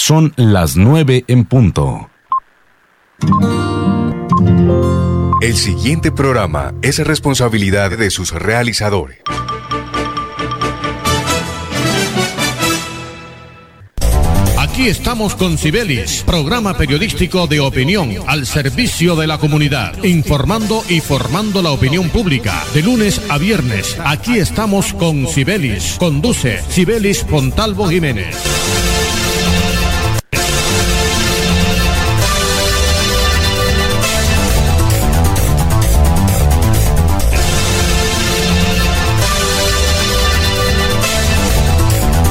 Son las 9 en punto. El siguiente programa es responsabilidad de sus realizadores. Aquí estamos con Cibelis, programa periodístico de opinión al servicio de la comunidad, informando y formando la opinión pública. De lunes a viernes, aquí estamos con Cibelis. Conduce Cibelis Pontalvo Jiménez.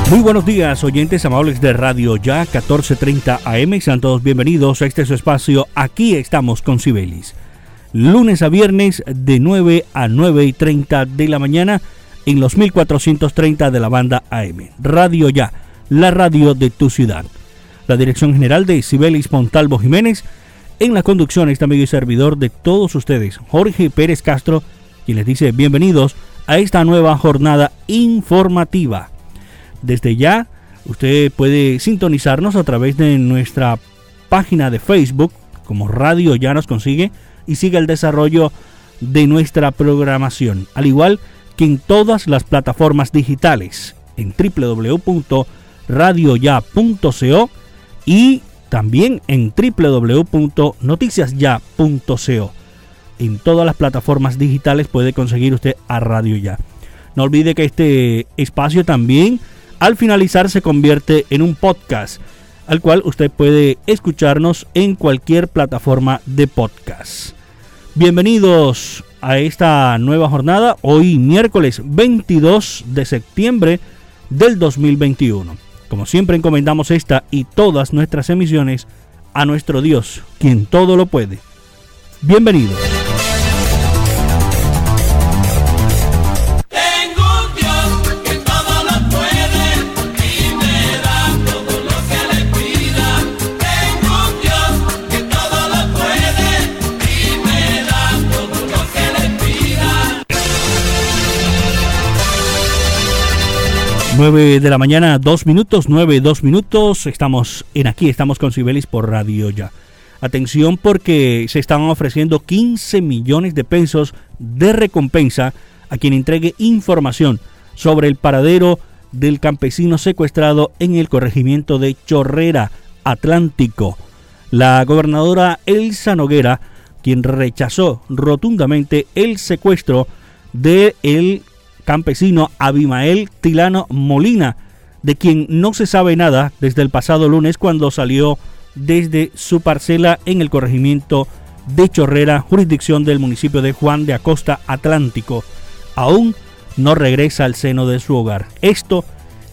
Muy buenos días, oyentes amables de Radio Ya 1430 AM. Sean todos bienvenidos a este su espacio. Aquí estamos con Cibelis. Lunes a viernes de 9 a 9 y 30 de la mañana en los 1430 de la banda AM. Radio Ya, la radio de tu ciudad. La dirección general de Cibelis Montalvo Jiménez. En la conducción este amigo y servidor de todos ustedes, Jorge Pérez Castro, quien les dice bienvenidos a esta nueva jornada informativa desde ya, usted puede sintonizarnos a través de nuestra página de Facebook, como Radio Ya nos consigue, y siga el desarrollo de nuestra programación, al igual que en todas las plataformas digitales, en www.radioya.co y también en www.noticiasya.co. En todas las plataformas digitales puede conseguir usted a Radio Ya. No olvide que este espacio también al finalizar se convierte en un podcast, al cual usted puede escucharnos en cualquier plataforma de podcast. Bienvenidos a esta nueva jornada, hoy miércoles 22 de septiembre del 2021. Como siempre encomendamos esta y todas nuestras emisiones a nuestro Dios, quien todo lo puede. Bienvenidos. 9 de la mañana, 2 minutos, 9, 2 minutos. Estamos en aquí, estamos con Cibelis por Radio Ya. Atención porque se están ofreciendo 15 millones de pesos de recompensa a quien entregue información sobre el paradero del campesino secuestrado en el corregimiento de Chorrera, Atlántico. La gobernadora Elsa Noguera, quien rechazó rotundamente el secuestro de el campesino Abimael Tilano Molina, de quien no se sabe nada desde el pasado lunes cuando salió desde su parcela en el corregimiento de Chorrera, jurisdicción del municipio de Juan de Acosta Atlántico. Aún no regresa al seno de su hogar. Esto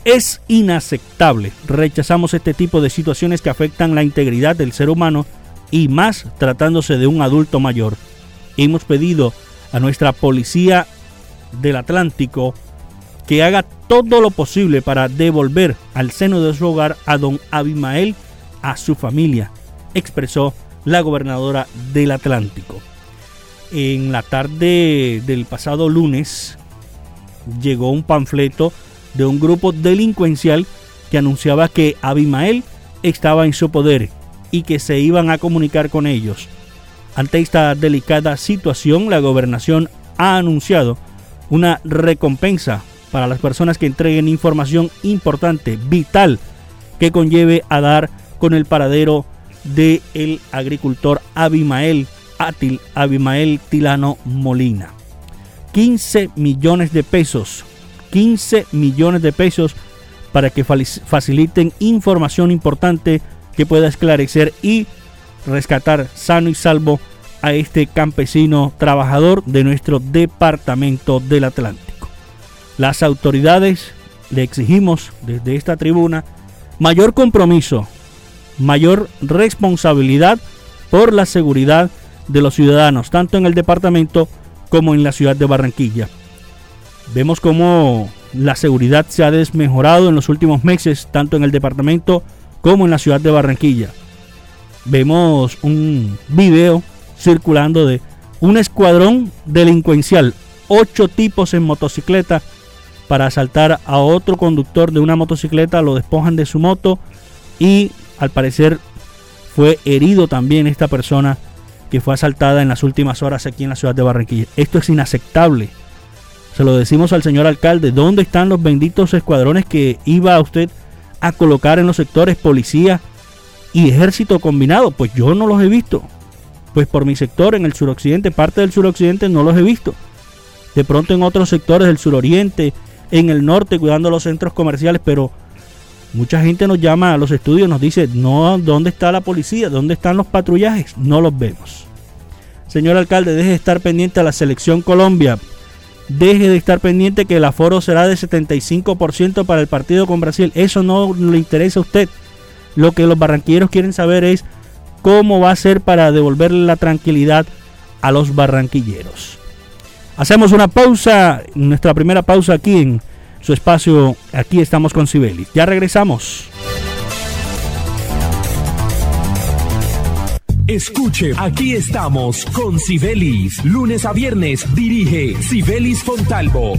es inaceptable. Rechazamos este tipo de situaciones que afectan la integridad del ser humano y más tratándose de un adulto mayor. Hemos pedido a nuestra policía del Atlántico que haga todo lo posible para devolver al seno de su hogar a don Abimael a su familia, expresó la gobernadora del Atlántico. En la tarde del pasado lunes llegó un panfleto de un grupo delincuencial que anunciaba que Abimael estaba en su poder y que se iban a comunicar con ellos. Ante esta delicada situación, la gobernación ha anunciado una recompensa para las personas que entreguen información importante, vital, que conlleve a dar con el paradero del el agricultor Abimael Atil, Abimael Tilano Molina. 15 millones de pesos, 15 millones de pesos para que faciliten información importante que pueda esclarecer y rescatar sano y salvo a este campesino trabajador de nuestro departamento del Atlántico. Las autoridades le exigimos desde esta tribuna mayor compromiso, mayor responsabilidad por la seguridad de los ciudadanos, tanto en el departamento como en la ciudad de Barranquilla. Vemos cómo la seguridad se ha desmejorado en los últimos meses, tanto en el departamento como en la ciudad de Barranquilla. Vemos un video circulando de un escuadrón delincuencial, ocho tipos en motocicleta para asaltar a otro conductor de una motocicleta, lo despojan de su moto y Al parecer fue herido también esta persona que fue asaltada en las últimas horas aquí en la ciudad de Barranquilla. Esto es inaceptable. Se lo decimos al señor alcalde. ¿Dónde están los benditos escuadrones que iba usted a colocar en los sectores policía y ejército combinado? Pues yo no los he visto. Pues por mi sector, en el suroccidente, parte del suroccidente, no los he visto. De pronto en otros sectores del suroriente, en el norte, cuidando los centros comerciales, pero mucha gente nos llama a los estudios, nos dice, no, ¿dónde está la policía? ¿Dónde están los patrullajes? No los vemos. Señor alcalde, deje de estar pendiente a la selección Colombia. Deje de estar pendiente que el aforo será de 75% para el partido con Brasil. Eso no le interesa a usted. Lo que los barranquilleros quieren saber es cómo va a ser para devolverle la tranquilidad a los barranquilleros. Hacemos una pausa, nuestra primera pausa aquí en su espacio. Aquí estamos con Sibelis. Ya regresamos. Escuche, aquí estamos con Sibelis. Lunes a viernes dirige Sibelis Fontalvo.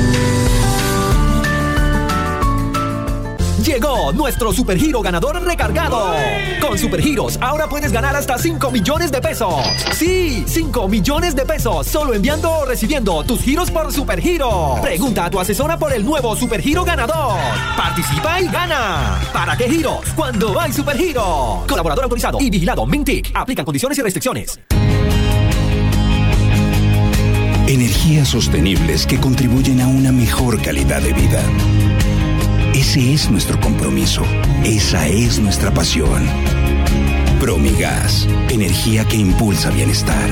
Llegó nuestro supergiro ganador recargado. Con supergiros ahora puedes ganar hasta 5 millones de pesos. Sí, 5 millones de pesos solo enviando o recibiendo tus giros por supergiro. Pregunta a tu asesora por el nuevo supergiro ganador. Participa y gana. ¿Para qué giros? Cuando hay supergiro. Colaborador autorizado y vigilado Mintic. Aplican condiciones y restricciones. Energías sostenibles que contribuyen a una mejor calidad de vida. Ese es nuestro compromiso. Esa es nuestra pasión. Promigas, energía que impulsa bienestar.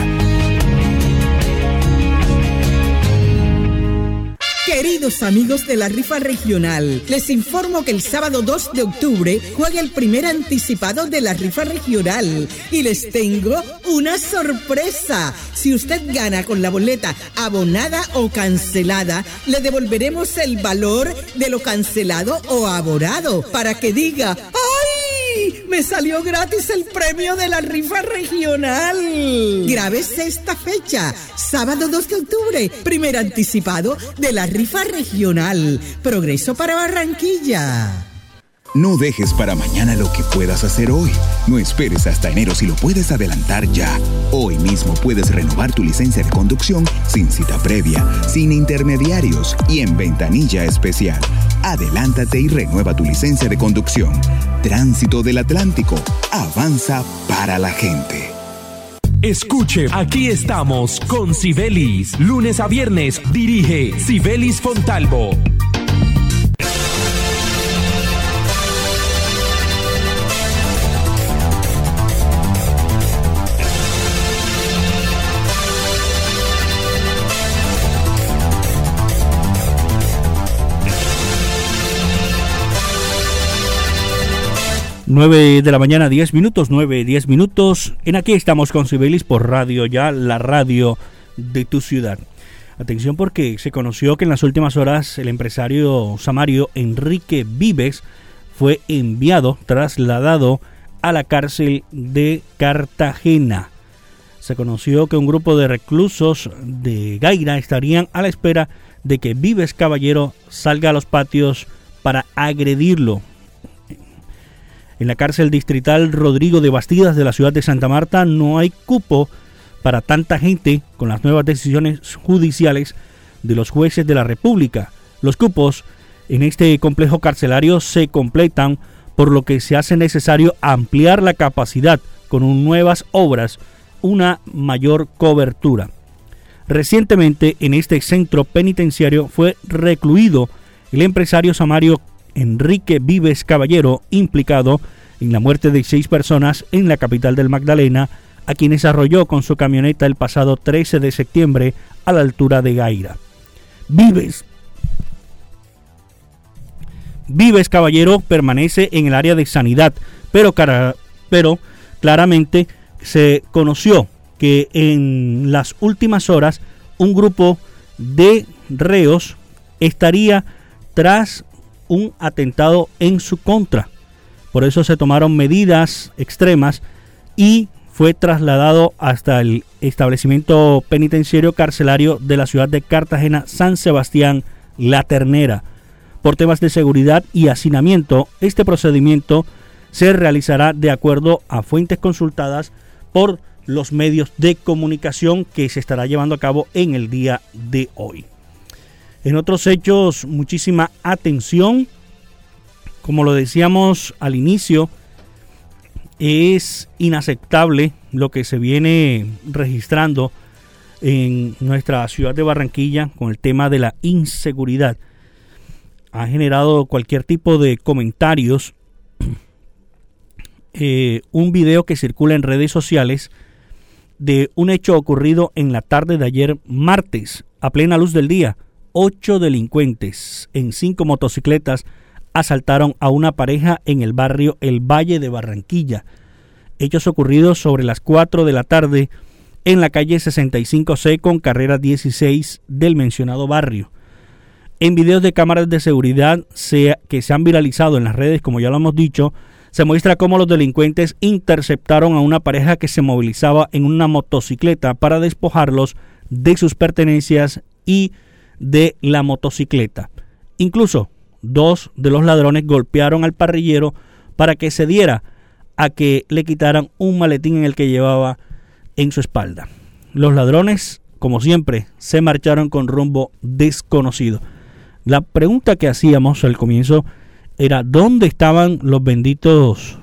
Queridos amigos de la rifa regional, les informo que el sábado 2 de octubre juega el primer anticipado de la rifa regional y les tengo una sorpresa. Si usted gana con la boleta abonada o cancelada, le devolveremos el valor de lo cancelado o aborado para que diga, Me salió gratis el premio de la rifa regional. Grábese esta fecha, sábado 2 de octubre, primer anticipado de la rifa regional. Progreso para Barranquilla. No dejes para mañana lo que puedas hacer hoy. No esperes hasta enero si lo puedes adelantar ya. Hoy mismo puedes renovar tu licencia de conducción sin cita previa, sin intermediarios y en ventanilla especial. Adelántate y renueva tu licencia de conducción. Tránsito del Atlántico. Avanza para la gente. Escuche, aquí estamos con Sibelis. Lunes a viernes dirige Sibelis Fontalvo. 9 de la mañana, 10 minutos, 9, 10 minutos. En aquí estamos con Cibelis por Radio Ya, la radio de tu ciudad. Atención porque se conoció que en las últimas horas el empresario samario Enrique Vives fue enviado, trasladado a la cárcel de Cartagena. Se conoció que un grupo de reclusos de Gaira estarían a la espera de que Vives Caballero salga a los patios para agredirlo en la cárcel distrital Rodrigo de Bastidas de la ciudad de Santa Marta no hay cupo para tanta gente con las nuevas decisiones judiciales de los jueces de la República. Los cupos en este complejo carcelario se completan por lo que se hace necesario ampliar la capacidad con nuevas obras, una mayor cobertura. Recientemente en este centro penitenciario fue recluido el empresario samario Enrique Vives Caballero, implicado en la muerte de seis personas en la capital del Magdalena, a quienes arrolló con su camioneta el pasado 13 de septiembre a la altura de Gaira. Vives. Vives Caballero permanece en el área de sanidad, pero, pero claramente se conoció que en las últimas horas un grupo de reos estaría tras un atentado en su contra. Por eso se tomaron medidas extremas y fue trasladado hasta el establecimiento penitenciario carcelario de la ciudad de Cartagena, San Sebastián, La Ternera. Por temas de seguridad y hacinamiento, este procedimiento se realizará de acuerdo a fuentes consultadas por los medios de comunicación que se estará llevando a cabo en el día de hoy. En otros hechos, muchísima atención. Como lo decíamos al inicio, es inaceptable lo que se viene registrando en nuestra ciudad de Barranquilla con el tema de la inseguridad. Ha generado cualquier tipo de comentarios. Eh, un video que circula en redes sociales de un hecho ocurrido en la tarde de ayer martes, a plena luz del día ocho delincuentes en cinco motocicletas asaltaron a una pareja en el barrio El Valle de Barranquilla. Hechos ocurridos sobre las 4 de la tarde en la calle 65C con carrera 16 del mencionado barrio. En videos de cámaras de seguridad que se han viralizado en las redes, como ya lo hemos dicho, se muestra cómo los delincuentes interceptaron a una pareja que se movilizaba en una motocicleta para despojarlos de sus pertenencias y de la motocicleta. Incluso dos de los ladrones golpearon al parrillero para que se diera a que le quitaran un maletín en el que llevaba en su espalda. Los ladrones, como siempre, se marcharon con rumbo desconocido. La pregunta que hacíamos al comienzo era dónde estaban los benditos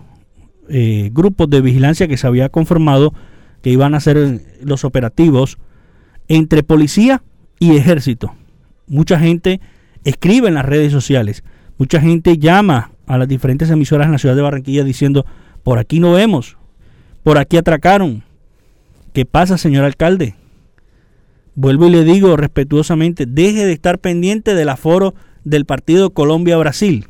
eh, grupos de vigilancia que se había conformado que iban a hacer los operativos entre policía y ejército mucha gente escribe en las redes sociales, mucha gente llama a las diferentes emisoras en la ciudad de Barranquilla diciendo, por aquí no vemos, por aquí atracaron. ¿Qué pasa, señor alcalde? Vuelvo y le digo respetuosamente, deje de estar pendiente del aforo del partido Colombia-Brasil.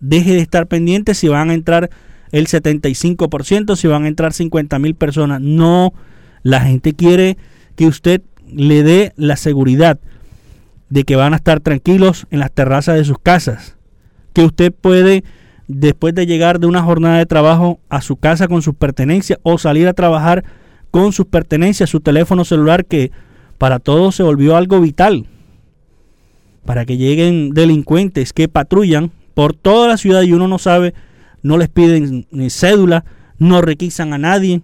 Deje de estar pendiente si van a entrar el 75%, si van a entrar 50 mil personas. No, la gente quiere que usted le dé la seguridad de que van a estar tranquilos en las terrazas de sus casas, que usted puede después de llegar de una jornada de trabajo a su casa con sus pertenencias o salir a trabajar con sus pertenencias, su teléfono celular que para todos se volvió algo vital, para que lleguen delincuentes que patrullan por toda la ciudad y uno no sabe, no les piden ni cédula, no requisan a nadie,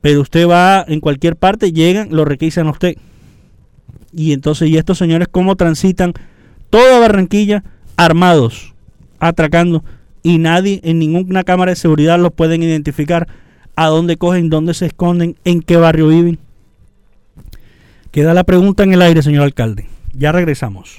pero usted va en cualquier parte, llegan, lo requisan a usted. Y entonces, ¿y estos señores cómo transitan toda Barranquilla armados, atracando? Y nadie en ninguna cámara de seguridad los pueden identificar a dónde cogen, dónde se esconden, en qué barrio viven. Queda la pregunta en el aire, señor alcalde. Ya regresamos.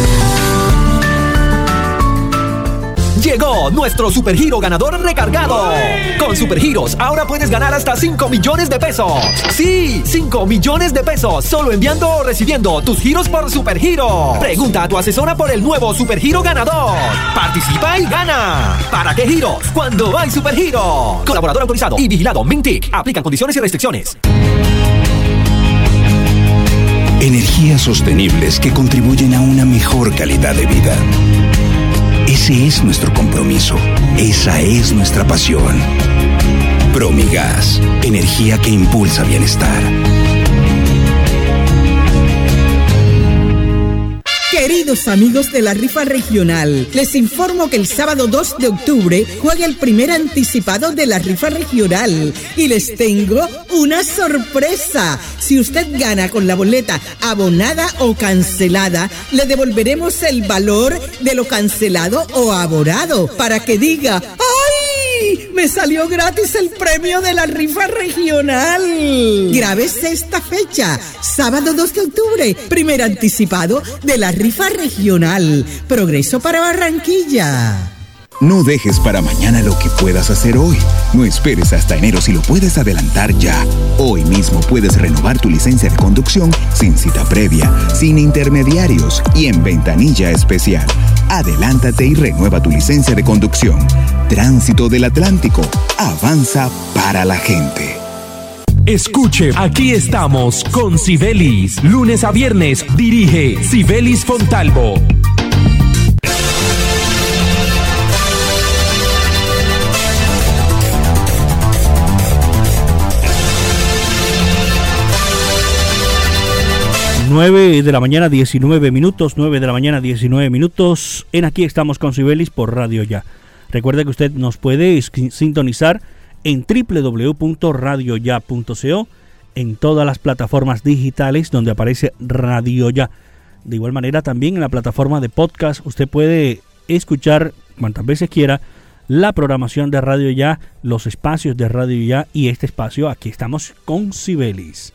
Llegó nuestro supergiro ganador recargado. Con supergiros ahora puedes ganar hasta 5 millones de pesos. Sí, 5 millones de pesos solo enviando o recibiendo tus giros por supergiro. Pregunta a tu asesora por el nuevo supergiro ganador. Participa y gana. ¿Para qué giros? Cuando hay supergiro. Colaborador autorizado y vigilado Mintic. Aplican condiciones y restricciones. Energías sostenibles que contribuyen a una mejor calidad de vida. Ese es nuestro compromiso. Esa es nuestra pasión. Promigas, energía que impulsa bienestar. Amigos de la rifa regional, les informo que el sábado 2 de octubre juega el primer anticipado de la rifa regional y les tengo una sorpresa. Si usted gana con la boleta abonada o cancelada, le devolveremos el valor de lo cancelado o abonado para que diga, ¡ay! Me salió gratis el premio de la rifa regional. Grábese esta fecha, sábado 2 de octubre, primer anticipado de la rifa regional. Progreso para Barranquilla. No dejes para mañana lo que puedas hacer hoy. No esperes hasta enero si lo puedes adelantar ya. Hoy mismo puedes renovar tu licencia de conducción sin cita previa, sin intermediarios y en ventanilla especial. Adelántate y renueva tu licencia de conducción. Tránsito del Atlántico. Avanza para la gente. Escuche, aquí estamos con Sibelis. Lunes a viernes dirige Sibelis Fontalvo. Nueve de la mañana 19 minutos, 9 de la mañana 19 minutos. En aquí estamos con Sibelis por Radio Ya. Recuerde que usted nos puede sintonizar en www.radioya.co en todas las plataformas digitales donde aparece Radio Ya. De igual manera también en la plataforma de podcast usted puede escuchar cuantas veces quiera la programación de Radio Ya, los espacios de Radio Ya y este espacio aquí estamos con Sibelis.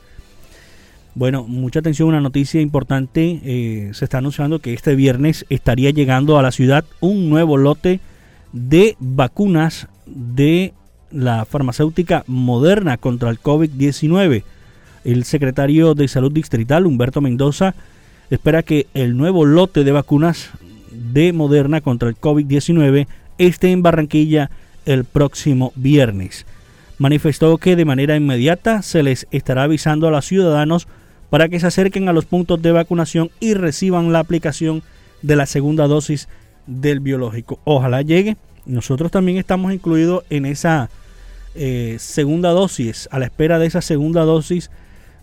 Bueno, mucha atención, una noticia importante. eh, se está anunciando que este viernes estaría llegando a la ciudad un nuevo lote de vacunas de la farmacéutica moderna contra el COVID-19. El secretario de Salud Distrital, Humberto Mendoza, espera que el nuevo lote de vacunas de Moderna contra el COVID-19 esté en Barranquilla el próximo viernes. Manifestó que de manera inmediata se les estará avisando a los ciudadanos para que se acerquen a los puntos de vacunación y reciban la aplicación de la segunda dosis del biológico. Ojalá llegue. Nosotros también estamos incluidos en esa eh, segunda dosis, a la espera de esa segunda dosis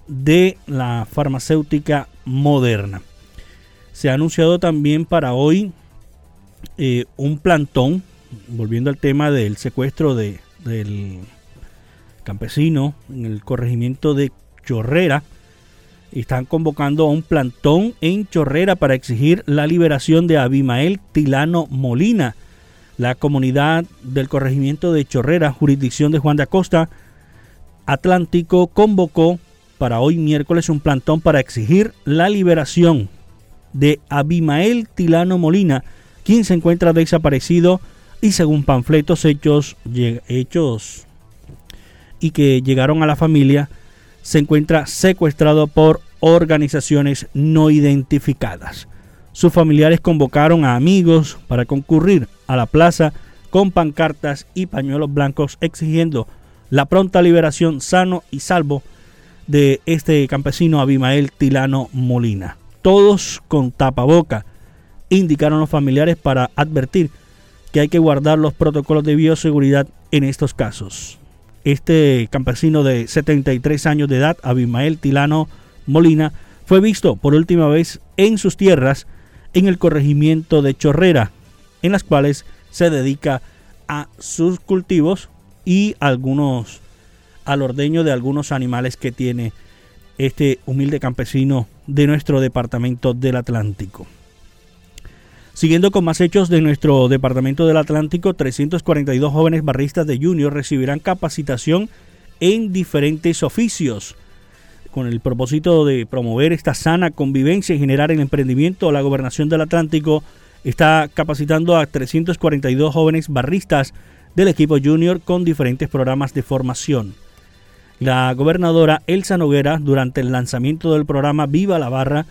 de la farmacéutica moderna. Se ha anunciado también para hoy eh, un plantón, volviendo al tema del secuestro de, del campesino en el corregimiento de Chorrera. Están convocando a un plantón en Chorrera para exigir la liberación de Abimael Tilano Molina. La comunidad del corregimiento de Chorrera, jurisdicción de Juan de Acosta, Atlántico, convocó para hoy miércoles un plantón para exigir la liberación de Abimael Tilano Molina, quien se encuentra desaparecido y según panfletos hechos, hechos y que llegaron a la familia, se encuentra secuestrado por organizaciones no identificadas. Sus familiares convocaron a amigos para concurrir a la plaza con pancartas y pañuelos blancos exigiendo la pronta liberación sano y salvo de este campesino Abimael Tilano Molina. Todos con tapaboca, indicaron los familiares para advertir que hay que guardar los protocolos de bioseguridad en estos casos. Este campesino de 73 años de edad, Abimael Tilano Molina, fue visto por última vez en sus tierras en el corregimiento de Chorrera, en las cuales se dedica a sus cultivos y algunos al ordeño de algunos animales que tiene este humilde campesino de nuestro departamento del Atlántico. Siguiendo con más hechos de nuestro departamento del Atlántico, 342 jóvenes barristas de Junior recibirán capacitación en diferentes oficios. Con el propósito de promover esta sana convivencia y generar el emprendimiento, la gobernación del Atlántico está capacitando a 342 jóvenes barristas del equipo Junior con diferentes programas de formación. La gobernadora Elsa Noguera, durante el lanzamiento del programa Viva la Barra,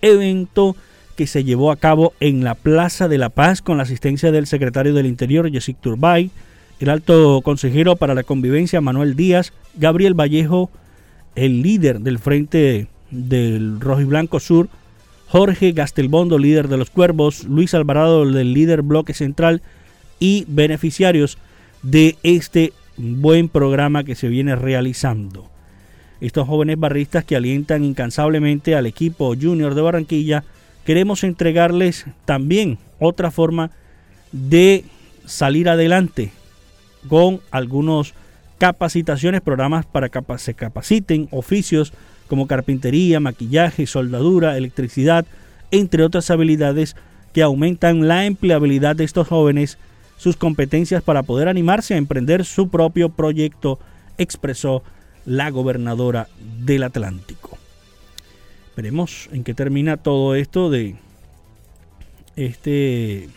evento que se llevó a cabo en la Plaza de la Paz con la asistencia del secretario del Interior, Jessic Turbay, el alto consejero para la convivencia, Manuel Díaz, Gabriel Vallejo, el líder del Frente del Rojo y Blanco Sur, Jorge Gastelbondo, líder de los Cuervos, Luis Alvarado, del líder Bloque Central y beneficiarios de este buen programa que se viene realizando. Estos jóvenes barristas que alientan incansablemente al equipo junior de Barranquilla queremos entregarles también otra forma de salir adelante con algunos capacitaciones, programas para que se capaciten oficios como carpintería, maquillaje, soldadura, electricidad, entre otras habilidades que aumentan la empleabilidad de estos jóvenes, sus competencias para poder animarse a emprender su propio proyecto, expresó la gobernadora del Atlántico. Veremos en qué termina todo esto de este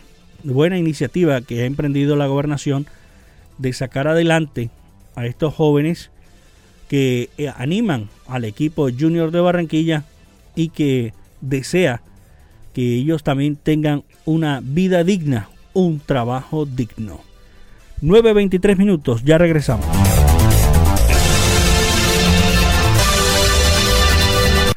buena iniciativa que ha emprendido la gobernación de sacar adelante a estos jóvenes que eh, animan al equipo junior de Barranquilla y que desea que ellos también tengan una vida digna, un trabajo digno. 9.23 minutos, ya regresamos.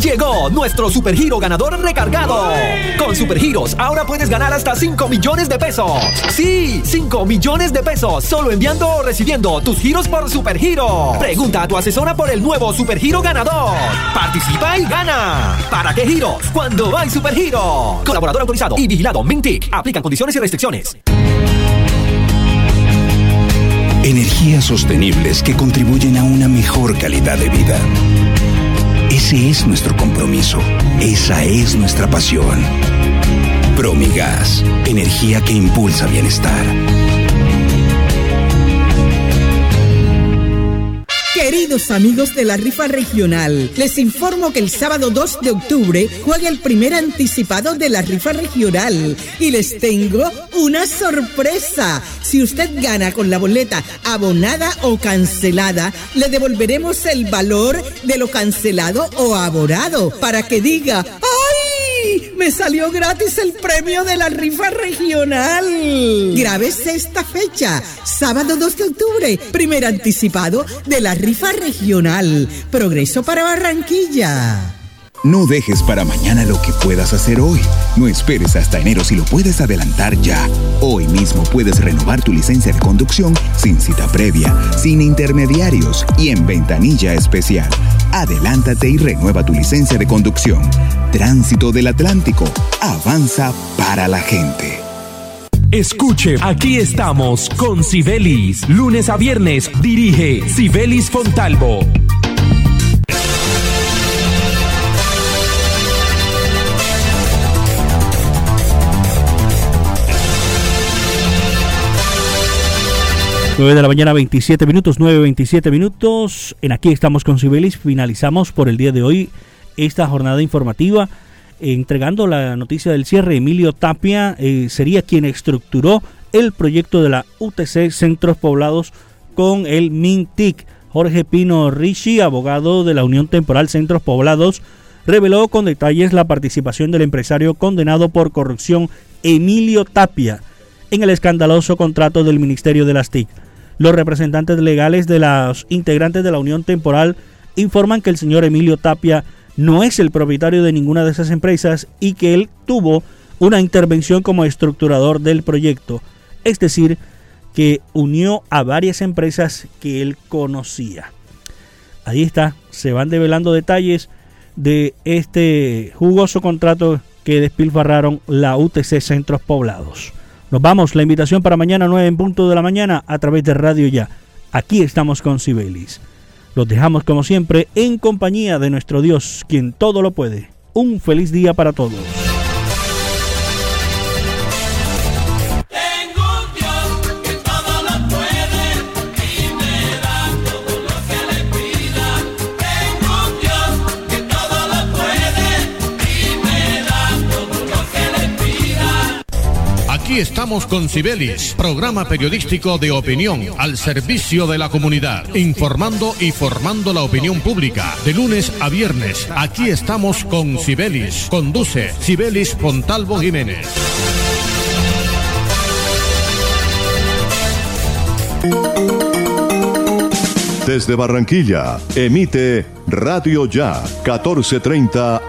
Llegó nuestro supergiro ganador recargado. Con supergiros ahora puedes ganar hasta 5 millones de pesos. Sí, 5 millones de pesos solo enviando o recibiendo tus giros por supergiro. Pregunta a tu asesora por el nuevo supergiro ganador. Participa y gana. ¿Para qué giros? Cuando hay supergiro. Colaborador autorizado y vigilado Mintic. Aplican condiciones y restricciones. Energías sostenibles que contribuyen a una mejor calidad de vida. Ese es nuestro compromiso. Esa es nuestra pasión. Promigas, energía que impulsa bienestar. Queridos amigos de la rifa regional, les informo que el sábado 2 de octubre juega el primer anticipado de la rifa regional y les tengo una sorpresa. Si usted gana con la boleta abonada o cancelada, le devolveremos el valor de lo cancelado o abonado para que diga, ¡ay! Me salió gratis el premio de la rifa regional. Grábese esta fecha, sábado 2 de octubre, primer anticipado de la rifa regional. Progreso para Barranquilla. No dejes para mañana lo que puedas hacer hoy. No esperes hasta enero si lo puedes adelantar ya. Hoy mismo puedes renovar tu licencia de conducción sin cita previa, sin intermediarios y en ventanilla especial. Adelántate y renueva tu licencia de conducción. Tránsito del Atlántico. Avanza para la gente. Escuche, aquí estamos con Sibelis. Lunes a viernes dirige Sibelis Fontalvo. Nueve de la mañana, 27 minutos, 9, 27 minutos. En aquí estamos con Sibelis. Finalizamos por el día de hoy esta jornada informativa entregando la noticia del cierre. Emilio Tapia eh, sería quien estructuró el proyecto de la UTC Centros Poblados con el MINTIC. Jorge Pino Rishi, abogado de la Unión Temporal Centros Poblados, reveló con detalles la participación del empresario condenado por corrupción Emilio Tapia en el escandaloso contrato del Ministerio de las TIC. Los representantes legales de los integrantes de la Unión Temporal informan que el señor Emilio Tapia no es el propietario de ninguna de esas empresas y que él tuvo una intervención como estructurador del proyecto, es decir, que unió a varias empresas que él conocía. Ahí está, se van develando detalles de este jugoso contrato que despilfarraron la UTC Centros Poblados. Nos vamos, la invitación para mañana 9 en punto de la mañana a través de Radio Ya. Aquí estamos con Sibelis. Los dejamos como siempre en compañía de nuestro Dios, quien todo lo puede. Un feliz día para todos. Estamos con Sibelis, programa periodístico de opinión al servicio de la comunidad, informando y formando la opinión pública. De lunes a viernes, aquí estamos con Sibelis. Conduce Sibelis Fontalvo Jiménez. Desde Barranquilla, emite Radio Ya 1430